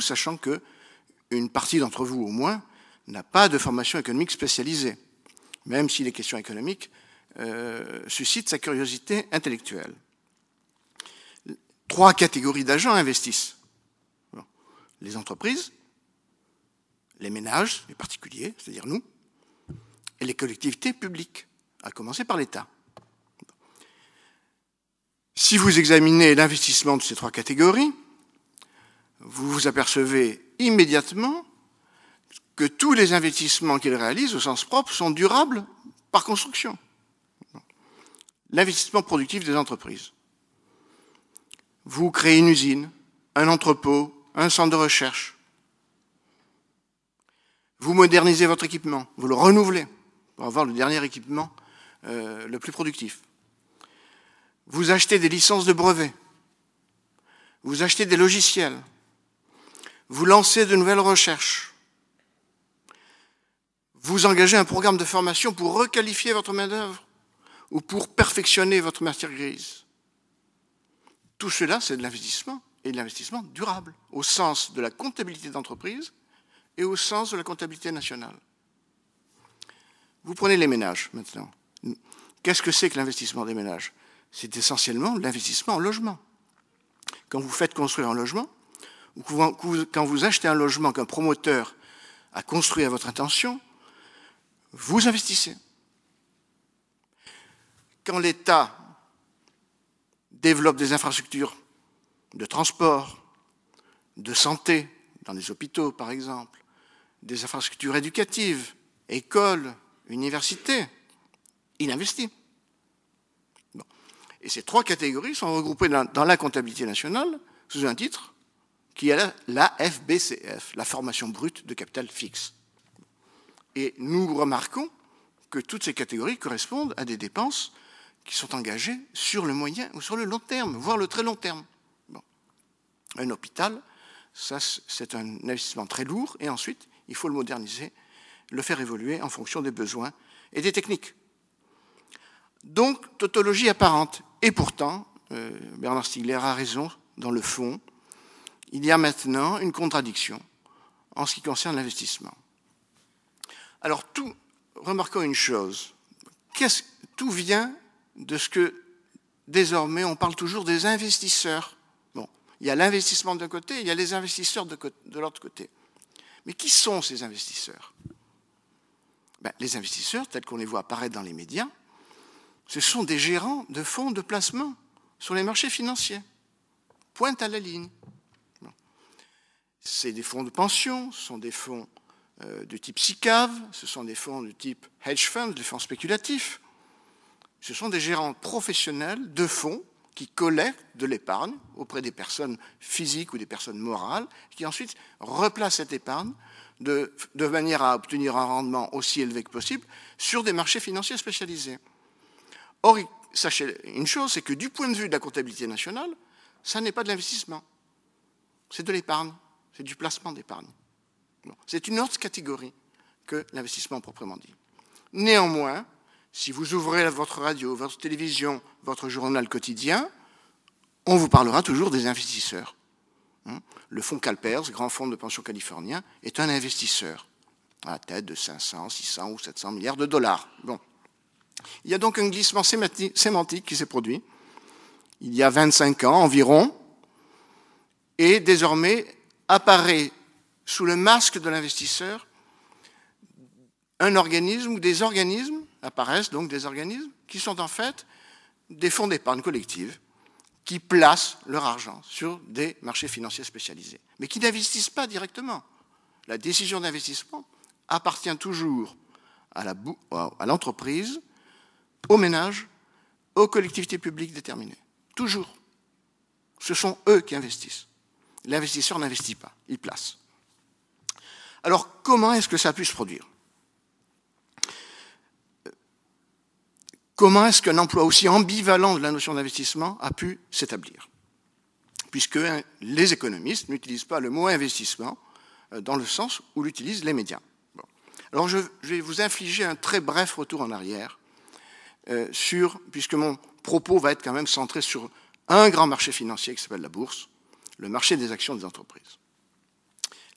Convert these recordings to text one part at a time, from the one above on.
sachant que une partie d'entre vous au moins n'a pas de formation économique spécialisée, même si les questions économiques euh, suscitent sa curiosité intellectuelle. Trois catégories d'agents investissent. Les entreprises, les ménages, les particuliers, c'est-à-dire nous, et les collectivités publiques, à commencer par l'État. Si vous examinez l'investissement de ces trois catégories, vous vous apercevez immédiatement que tous les investissements qu'ils réalisent au sens propre sont durables par construction. L'investissement productif des entreprises. Vous créez une usine, un entrepôt, un centre de recherche. Vous modernisez votre équipement, vous le renouvelez pour avoir le dernier équipement euh, le plus productif. Vous achetez des licences de brevets. Vous achetez des logiciels. Vous lancez de nouvelles recherches. Vous engagez un programme de formation pour requalifier votre main-d'œuvre ou pour perfectionner votre matière grise. Tout cela, c'est de l'investissement et de l'investissement durable, au sens de la comptabilité d'entreprise et au sens de la comptabilité nationale. Vous prenez les ménages maintenant. Qu'est-ce que c'est que l'investissement des ménages? C'est essentiellement l'investissement en logement. Quand vous faites construire un logement, ou quand vous achetez un logement qu'un promoteur a construit à votre intention, vous investissez. Quand l'État développe des infrastructures de transport, de santé, dans les hôpitaux par exemple, des infrastructures éducatives, écoles, universités, il investit. Et ces trois catégories sont regroupées dans, la comptabilité nationale sous un titre qui est la FBCF, la formation brute de capital fixe. Et nous remarquons que toutes ces catégories correspondent à des dépenses qui sont engagées sur le moyen ou sur le long terme, voire le très long terme. Un hôpital, ça c'est un investissement très lourd, et ensuite il faut le moderniser, le faire évoluer en fonction des besoins et des techniques. Donc, tautologie apparente. Et pourtant, euh, Bernard Stiegler a raison dans le fond, il y a maintenant une contradiction en ce qui concerne l'investissement. Alors, tout, remarquons une chose. tout vient de ce que désormais on parle toujours des investisseurs. Bon, il y a l'investissement d'un côté, il y a les investisseurs de, l'autre côté. Mais qui sont ces investisseurs? Ben, Les investisseurs, tels qu'on les voit apparaître dans les médias, ce sont des gérants de fonds de placement sur les marchés financiers. Pointe à la ligne. C'est des fonds de pension, ce sont des fonds euh, de type SICAV, ce sont des fonds de type hedge funds, des fonds spéculatifs. Ce sont des gérants professionnels de fonds qui collectent de l'épargne auprès des personnes physiques ou des personnes morales, qui ensuite replacent cette épargne de, de manière à obtenir un rendement aussi élevé que possible sur des marchés financiers spécialisés. Or, sachez une chose, c'est que du point de vue de la comptabilité nationale, ça n'est pas de l'investissement. C'est de l'épargne, c'est du placement d'épargne. C'est une autre catégorie que l'investissement proprement dit. Néanmoins, si vous ouvrez votre radio, votre télévision, votre journal quotidien, on vous parlera toujours des investisseurs. Hein? Le fonds Calpers, grand fonds de pension californien, est un investisseur à la tête de 500, 600 ou 700 milliards de dollars. Il y a donc un glissement sémantique qui s'est produit il y a 25 ans environ, et désormais apparaît sous le masque de l'investisseur un organisme ou des organismes, apparaissent donc des organismes, qui sont en fait des fonds d'épargne collective qui placent leur argent sur des marchés financiers spécialisés, mais qui n'investissent pas directement. La décision d'investissement appartient toujours à l'entreprise aux ménages, aux collectivités publiques déterminées. Toujours. Ce sont eux qui investissent. L'investisseur n'investit pas, il place. Alors comment est-ce que ça a pu se produire? Comment est-ce qu'un emploi aussi ambivalent de la notion d'investissement a pu s'établir? Puisque hein, les économistes n'utilisent pas le mot investissement euh, dans le sens où l'utilisent les médias. Alors je vais vous infliger un très bref retour en arrière euh, puisque mon propos va être quand même centré sur un grand marché financier qui s'appelle la bourse, le marché des actions des entreprises.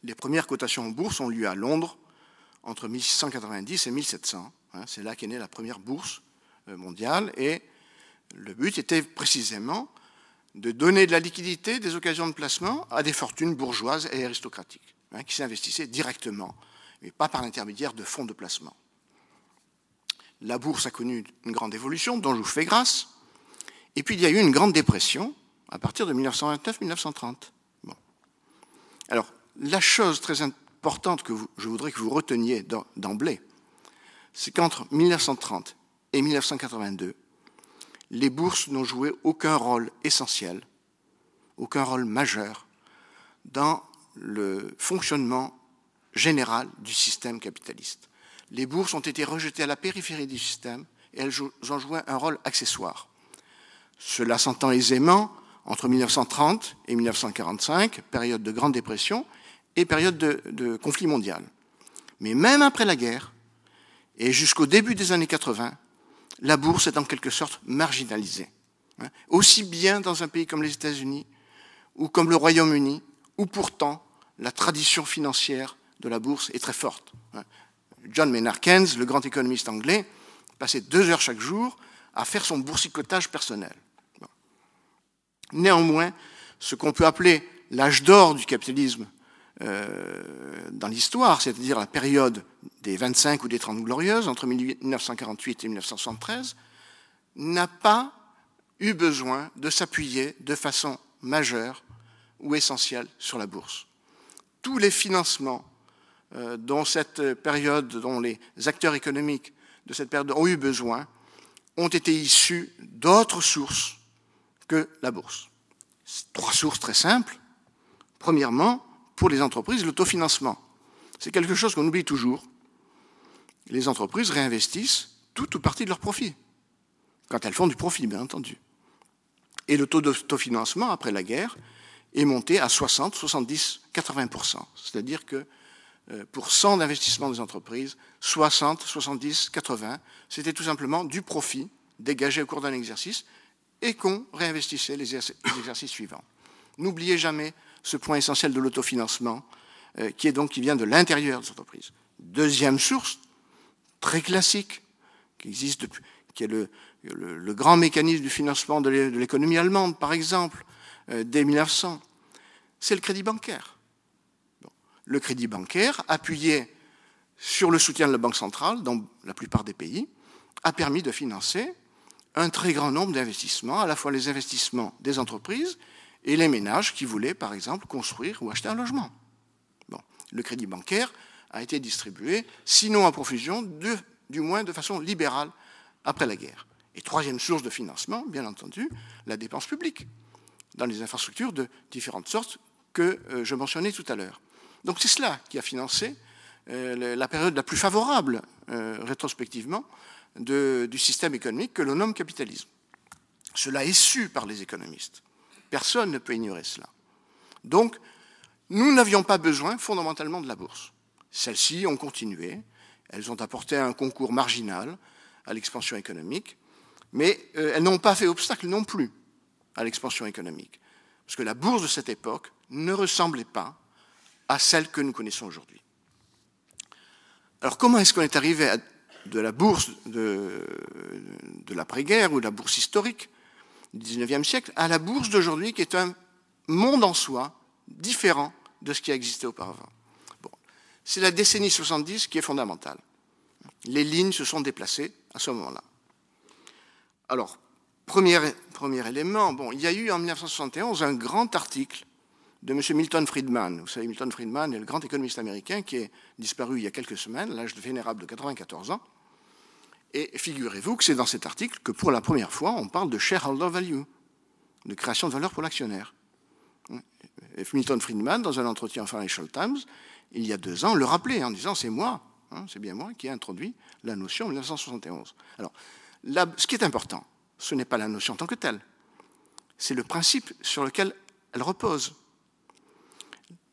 Les premières cotations en bourse ont lieu à Londres entre 1690 et 1700. Hein. C'est là qu'est née la première bourse euh, mondiale et le but était précisément de donner de la liquidité, des occasions de placement à des fortunes bourgeoises et aristocratiques hein, qui s'investissaient directement, mais pas par l'intermédiaire de fonds de placement. La bourse a connu une grande évolution dont je vous fais grâce. Et puis il y a eu une grande dépression à partir de 1929-1930. Bon. Alors, la chose très importante que je voudrais que vous reteniez d'emblée, c'est qu'entre 1930 et 1982, les bourses n'ont joué aucun rôle essentiel, aucun rôle majeur dans le fonctionnement général du système capitaliste. Les bourses ont été rejetées à la périphérie du système et elles ont joué un rôle accessoire. Cela s'entend aisément entre 1930 et 1945, période de Grande Dépression et période de, conflit mondial. Mais même après la guerre, et jusqu'au début des années 80, la bourse est en quelque sorte marginalisée. Hein. Aussi bien dans un pays comme les États-Unis ou comme le Royaume-Uni, où pourtant la tradition financière de la bourse est très forte. Hein. John Maynard Keynes, le grand économiste anglais, passait deux heures chaque jour à faire son boursicotage personnel. Néanmoins, ce qu'on peut appeler l'âge d'or du capitalisme euh, dans l'histoire, c'est-à-dire la période des 25 ou des 30 glorieuses, entre 1948 et 1973, n'a pas eu besoin de s'appuyer de façon majeure ou essentielle sur la bourse. Tous les financements euh, dont cette période, dont les acteurs économiques de cette période ont eu besoin, ont été issus d'autres sources que la bourse. Trois sources très simples. Premièrement, pour les entreprises, l'autofinancement. C'est quelque chose qu'on oublie toujours. Les entreprises réinvestissent tout ou partie de leurs profits, quand elles font du profit, bien entendu. Et le taux d'autofinancement, après la guerre, est monté à 60, 70, 80%. C'est-à-dire que euh, pour 100 d'investissement des entreprises, 60, 70, 80, c'était tout simplement du profit dégagé au cours d'un exercice et qu'on réinvestissait les exercices suivants. N'oubliez jamais ce point essentiel de l'autofinancement, euh, qui est donc qui vient de l'intérieur des entreprises. Deuxième source, très classique, qui existe depuis, qui est le, le, grand mécanisme du financement de l'économie allemande, par exemple, euh, dès 1900, c'est le crédit bancaire. Le crédit bancaire, appuyé sur le soutien de la Banque centrale, dans la plupart des pays, a permis de financer un très grand nombre d'investissements, à la fois les investissements des entreprises et les ménages qui voulaient, par exemple, construire ou acheter un logement. Bon. Le crédit bancaire a été distribué, sinon en profusion, du moins de façon libérale après la guerre. Et troisième source de financement, bien entendu, la dépense publique, dans les infrastructures de différentes sortes que euh, je mentionnais tout à l'heure. Donc c'est cela qui a financé euh, la période la plus favorable, euh, du système économique que l'on nomme capitalisme. Cela est su par les économistes. Personne ne peut ignorer cela. Donc, nous n'avions pas besoin fondamentalement de la bourse. Celles-ci ont continué, elles ont apporté un concours marginal à l'expansion économique, mais euh, elles n'ont pas fait obstacle non plus à l'expansion économique. Parce que la bourse de cette époque ne ressemblait pas à celle que nous connaissons aujourd'hui. Alors comment est-ce qu'on est arrivé de la bourse de, de l'après-guerre ou de la bourse historique du XIXe siècle à la bourse d'aujourd'hui, qui est un monde en soi différent de ce qui a existé auparavant. Bon. C'est la décennie 70 qui est fondamentale. Les lignes se sont déplacées à ce moment-là. Alors, premier, premier élément, bon, il y a eu en 1971 un grand article de M. Milton Friedman. Vous savez, Milton Friedman est le grand économiste américain qui est disparu il y a quelques semaines, à l'âge vénérable de 94 ans. Et figurez-vous que c'est dans cet article que pour la première fois, on parle de shareholder value, de création de valeur pour l'actionnaire. Milton Friedman, dans un entretien en Financial Times, il y a deux ans, le rappelait en disant c'est moi, hein, c'est bien moi qui ai introduit la notion en 1971. Alors, ce qui est important, ce n'est pas la notion en tant que telle, c'est le principe sur lequel elle repose.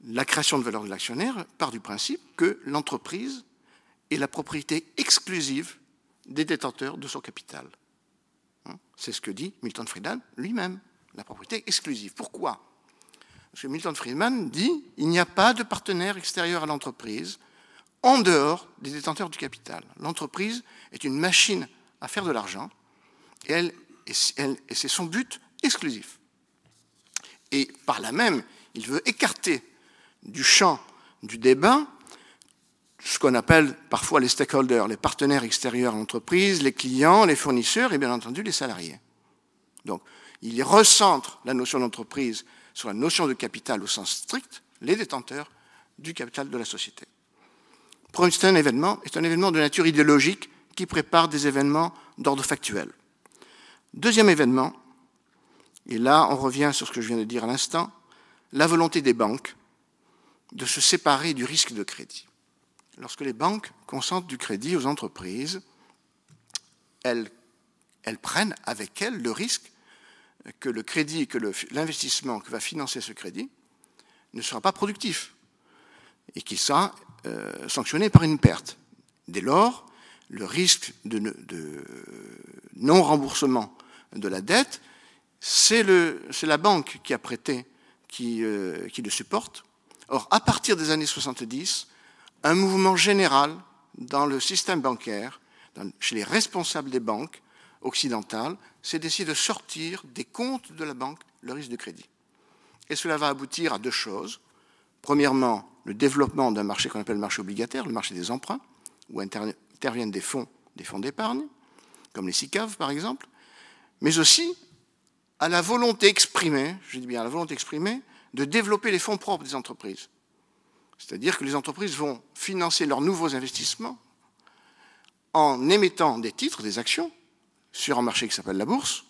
La création de valeur de l'actionnaire part du principe que l'entreprise est la propriété exclusive des détenteurs de son capital. Hein, c'est ce que dit Milton Friedman lui-même, la propriété exclusive. Pourquoi? Parce que Milton Friedman dit il n'y a pas de partenaire extérieur à l'entreprise en dehors des détenteurs du capital. L'entreprise est une machine à faire de l'argent et, c'est son but exclusif. Et par là même, il veut écarter du champ du débat ce qu'on appelle parfois les stakeholders, les partenaires extérieurs à l'entreprise, les clients, les fournisseurs et bien entendu les salariés. Donc, il recentre la notion d'entreprise sur la notion de capital au sens strict, les détenteurs du capital de la société. un événement est un événement de nature idéologique qui prépare des événements d'ordre factuel. Deuxième événement, et là on revient sur ce que je viens de dire à l'instant, la volonté des banques de se séparer du risque de crédit. Lorsque les banques consentent du crédit aux entreprises, elles, prennent avec elles le risque que le crédit, que l'investissement que va financer ce crédit ne sera pas productif et qu'il sera euh, sanctionné par une perte. Dès lors, le risque de, non-remboursement de la dette, c'est la banque qui a prêté qui, euh, qui le supporte. Or, à partir des années 70, un mouvement général dans le système bancaire, chez les responsables des banques, occidentale, c'est d'essayer de sortir des comptes de la banque le risque de crédit. Et cela va aboutir à deux choses. Premièrement, le développement d'un marché qu'on appelle le marché obligataire, le marché des emprunts, où interviennent des fonds, des fonds d'épargne, comme les SICAV par exemple, mais aussi à la volonté exprimée, je dis bien à la volonté exprimée, de développer les fonds propres des entreprises. C'est-à-dire que les entreprises vont financer leurs nouveaux investissements en émettant des titres, des actions, sur un marché qui s'appelle la bourse,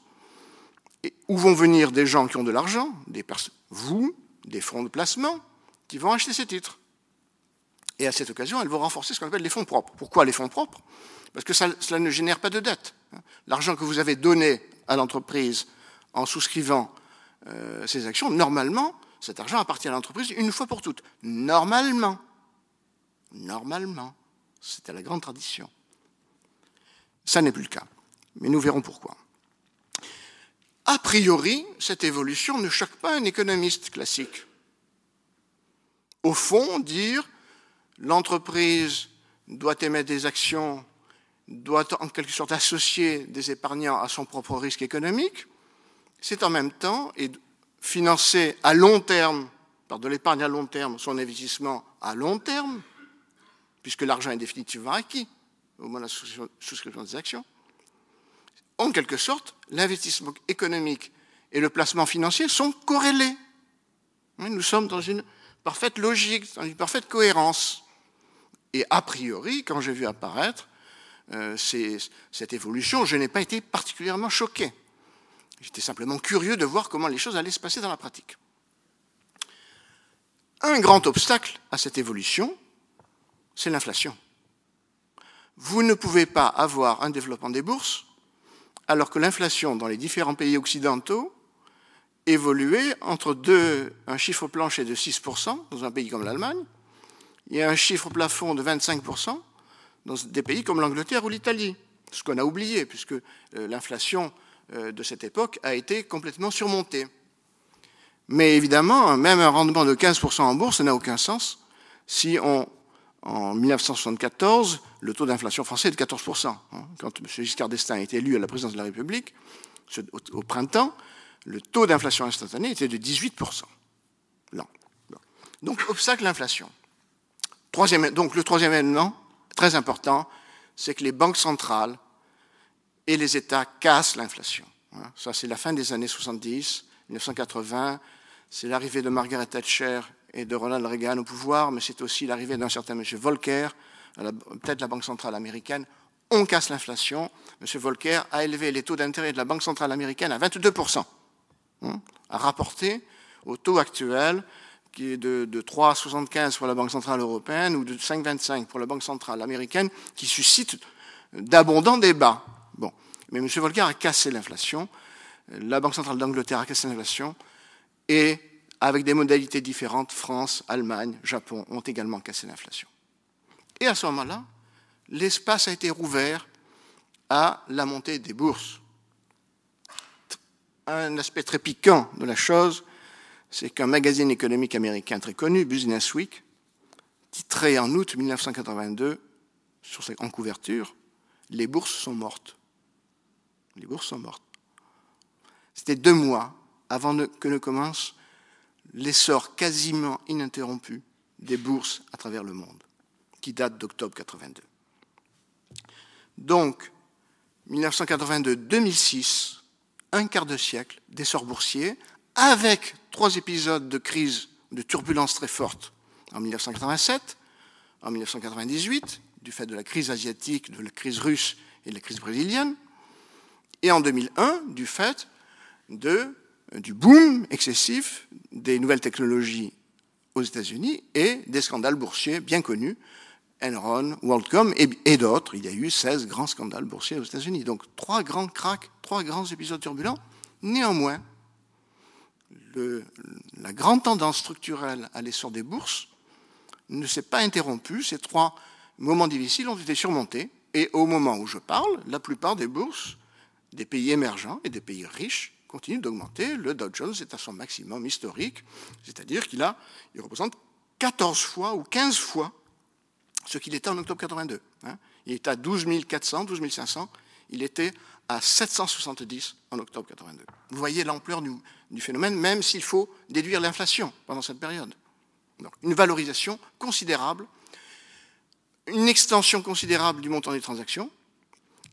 et où vont venir des gens qui ont de l'argent, des vous, des fonds de placement, qui vont acheter ces titres. Et à cette occasion, elles vont renforcer ce qu'on appelle les fonds propres. Pourquoi les fonds propres? Parce que cela ne génère pas de dette. L'argent que vous avez donné à l'entreprise en souscrivant euh, ces actions, normalement, cet argent appartient à l'entreprise une fois pour toutes. Normalement. Normalement. C'était la grande tradition. Ça n'est plus le cas mais nous verrons pourquoi. A priori, cette évolution ne choque pas un économiste classique. Au fond, dire l'entreprise doit émettre des actions, doit en quelque sorte associer des épargnants à son propre risque économique, c'est en même temps et financer à long terme, par de l'épargne à long terme, son investissement à long terme, puisque l'argent est définitivement acquis au moment de la souscription des actions, en quelque sorte, l'investissement économique et le placement financier sont corrélés. Nous sommes dans une parfaite logique, dans une parfaite cohérence. Et a priori, quand j'ai vu apparaître euh, cette évolution, je n'ai pas été particulièrement choqué. J'étais simplement curieux de voir comment les choses allaient se passer dans la pratique. Un grand obstacle à cette évolution, c'est l'inflation. Vous ne pouvez pas avoir un développement des bourses alors que l'inflation dans les différents pays occidentaux évoluait entre deux, un chiffre plancher de 6% dans un pays comme l'Allemagne et un chiffre plafond de 25% dans des pays comme l'Angleterre ou l'Italie. Ce qu'on a oublié, puisque euh, l'inflation de cette époque a été complètement surmontée. Mais évidemment, même un rendement de 15% en bourse n'a aucun sens si on en 1974, le taux d'inflation français est de 14%. Hein. Quand M. Giscard d'Estaing a été élu à la présidence de la République, au printemps, le taux d'inflation instantanée était de 18%. Donc, obstacle l'inflation. donc, le troisième élément, très important, c'est que les banques centrales et les États cassent l'inflation. Hein. Ça, c'est la fin des années 70, 1980, c'est l'arrivée de Margaret Thatcher et de Ronald Reagan au pouvoir, mais c'est aussi l'arrivée d'un certain M. Volcker, peut-être la Banque centrale américaine. On casse l'inflation. M. Volcker a élevé les taux d'intérêt de la Banque centrale américaine à 22%, hein, rapporté au taux actuel qui est de, de 3,75 pour la Banque centrale européenne ou de 5,25 pour la Banque centrale américaine, qui suscite d'abondants débats. Bon. Mais M. Volcker a cassé l'inflation, la Banque centrale d'Angleterre a cassé l'inflation, et avec des modalités différentes, France, Allemagne, Japon ont également cassé l'inflation. Et à ce moment-là, l'espace a été rouvert à la montée des bourses. Un aspect très piquant de la chose, c'est qu'un magazine économique américain très connu, Business Week, titrait en août 1982, sur en couverture, Les bourses sont mortes. Les bourses sont mortes. C'était deux mois avant que ne commence l'essor quasiment ininterrompu des bourses à travers le monde, qui date d'octobre 82. Donc, 1982-2006, un quart de siècle d'essor boursier, avec trois épisodes de crise, de turbulence très forte en 1987, en 1998, du fait de la crise asiatique, de la crise russe et de la crise brésilienne, et en 2001, du fait de, du boom excessif des nouvelles technologies aux États-Unis et des scandales boursiers bien connus, Enron, WorldCom et, d'autres. Il y a eu 16 grands scandales boursiers aux États-Unis. Donc trois grands cracks, trois grands épisodes turbulents. Néanmoins, la grande tendance structurelle à l'essor des bourses ne s'est pas interrompue. Ces trois moments difficiles ont été surmontés. Et au moment où je parle, la plupart des bourses des pays émergents et des pays riches continuent d'augmenter. Le Dow Jones est à son maximum historique, c'est-à-dire qu'il a, il représente 14 fois ou 15 fois ce qu'il était en octobre 82. Hein. Il était à 12 400, 12 500. Il était à 770 en octobre 82. Vous voyez l'ampleur du, phénomène, même s'il faut déduire l'inflation pendant cette période. Donc, une valorisation considérable, une extension considérable du montant des transactions,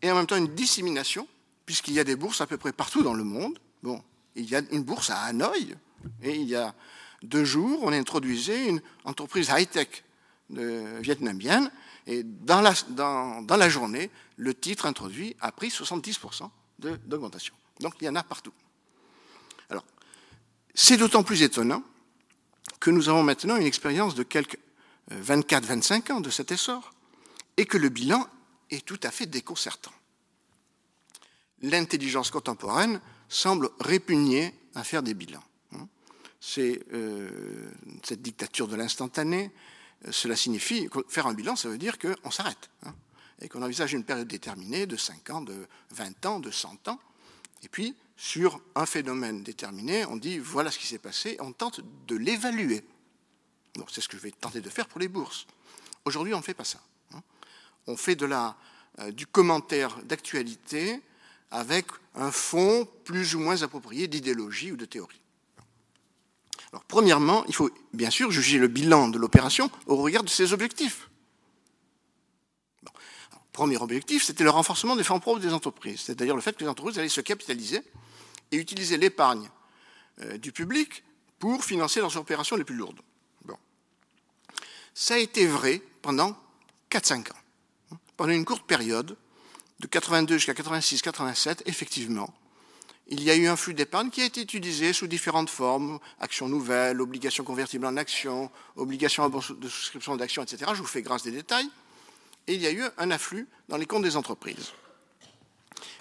et en même temps une dissémination, puisqu'il y a des bourses à peu près partout dans le monde. Bon, il y a une bourse à Hanoï, et il y a deux jours, on introduisait une entreprise high-tech vietnamienne, et dans la, dans, la, journée, le titre introduit a pris 70% d'augmentation. Donc il y en a partout. Alors, c'est d'autant plus étonnant que nous avons maintenant une expérience de quelques 24-25 euh, ans de cet essor, et que le bilan est tout à fait déconcertant. L'intelligence contemporaine semble répugner à faire des bilans. C'est euh, cette dictature de l'instantané, cela signifie, faire un bilan, ça veut dire qu'on s'arrête, hein, et qu'on envisage une période déterminée de 5 ans, de 20 ans, de 100 ans, et puis sur un phénomène déterminé, on dit voilà ce qui s'est passé, on tente de l'évaluer. c'est ce que je vais tenter de faire pour les bourses. Aujourd'hui, on ne fait pas ça. Hein. On fait de euh, du commentaire d'actualité avec un fond plus ou moins approprié d'idéologie ou de théorie. Alors, premièrement, il faut bien sûr juger le bilan de l'opération au regard de ses objectifs. premier objectif, c'était le renforcement des fonds propres des entreprises, c'est-à-dire le fait que les entreprises allaient se capitaliser et utiliser l'épargne euh, du public pour financer leurs opérations les plus lourdes. Bon. Ça a été vrai pendant 4-5 ans. Pendant une courte période, de 82 jusqu'à 86-87, effectivement, il y a eu un flux d'épargne qui a été utilisé sous différentes formes, actions nouvelles, obligations convertibles en actions, obligations de souscription d'actions, etc. Je vous fais grâce des détails. Et il y a eu un afflux dans les comptes des entreprises.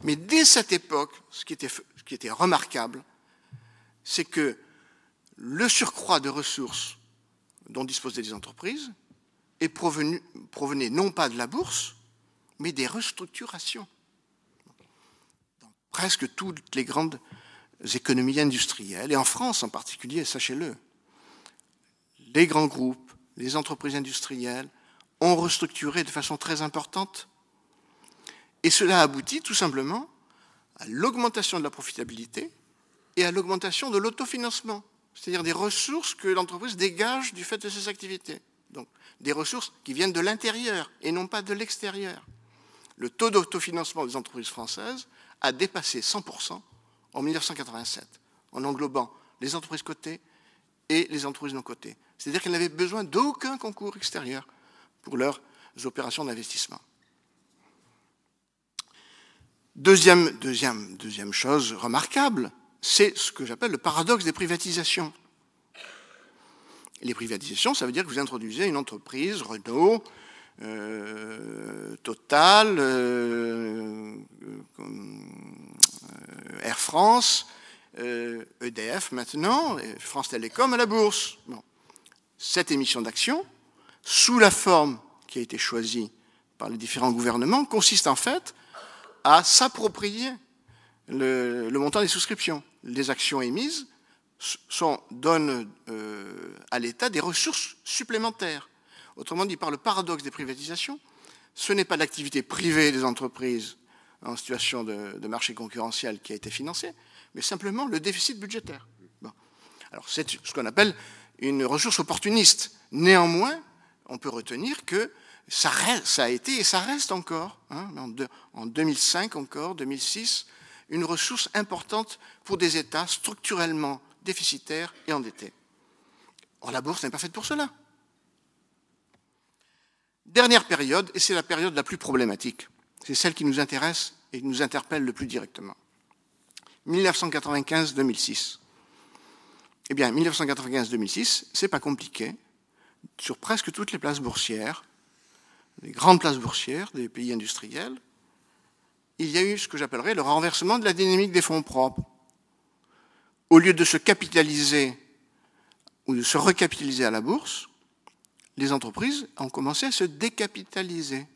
Mais dès cette époque, ce qui était, remarquable, c'est que le surcroît de ressources dont disposaient les entreprises provenait non pas de la bourse, mais des restructurations presque toutes les grandes économies industrielles, et en France en particulier, sachez-le. Les grands groupes, les entreprises industrielles ont restructuré de façon très importante, et cela aboutit tout simplement à l'augmentation de la profitabilité et à l'augmentation de l'autofinancement, c'est-à-dire des ressources que l'entreprise dégage du fait de ses activités. Donc des ressources qui viennent de l'intérieur et non pas de l'extérieur. Le taux d'autofinancement des entreprises françaises a dépassé 100% en 1987, en englobant les entreprises cotées et les entreprises non cotées. C'est-à-dire qu'elles n'avaient besoin d'aucun concours extérieur pour leurs opérations d'investissement. Deuxième, chose remarquable, c'est ce que j'appelle le paradoxe des privatisations. Les privatisations, ça veut dire que vous introduisez une entreprise, Renault, euh, Total, euh, euh, Air France, EDF e maintenant, France Télécom à la bourse. Cette émission d'action, sous la forme qui a été choisie par les différents gouvernements, consiste en fait à s'approprier le, montant des souscriptions. Les actions émises sont, donnent à l'État des ressources supplémentaires. Autrement dit, par le paradoxe des privatisations, ce n'est pas l'activité privée des entreprises en situation de, marché concurrentiel qui a été financée, mais simplement le déficit budgétaire. Alors c'est ce qu'on appelle une ressource opportuniste. Néanmoins, on peut retenir que ça, a été et ça reste encore, hein, en, 2005 encore, 2006, une ressource importante pour des États structurellement déficitaires et endettés. Or, la bourse n'est pas faite pour cela. Dernière période, et c'est la période la plus problématique, c'est celle qui nous intéresse et qui nous interpelle le plus directement. 1995-2006. Eh bien, 1995-2006, c'est pas compliqué. Sur presque toutes les places boursières, les grandes places boursières des pays industriels, il y a eu ce que j'appellerais le renversement de la dynamique des fonds propres. Au lieu de se capitaliser ou de se recapitaliser à la bourse, les entreprises ont commencé à se décapitaliser.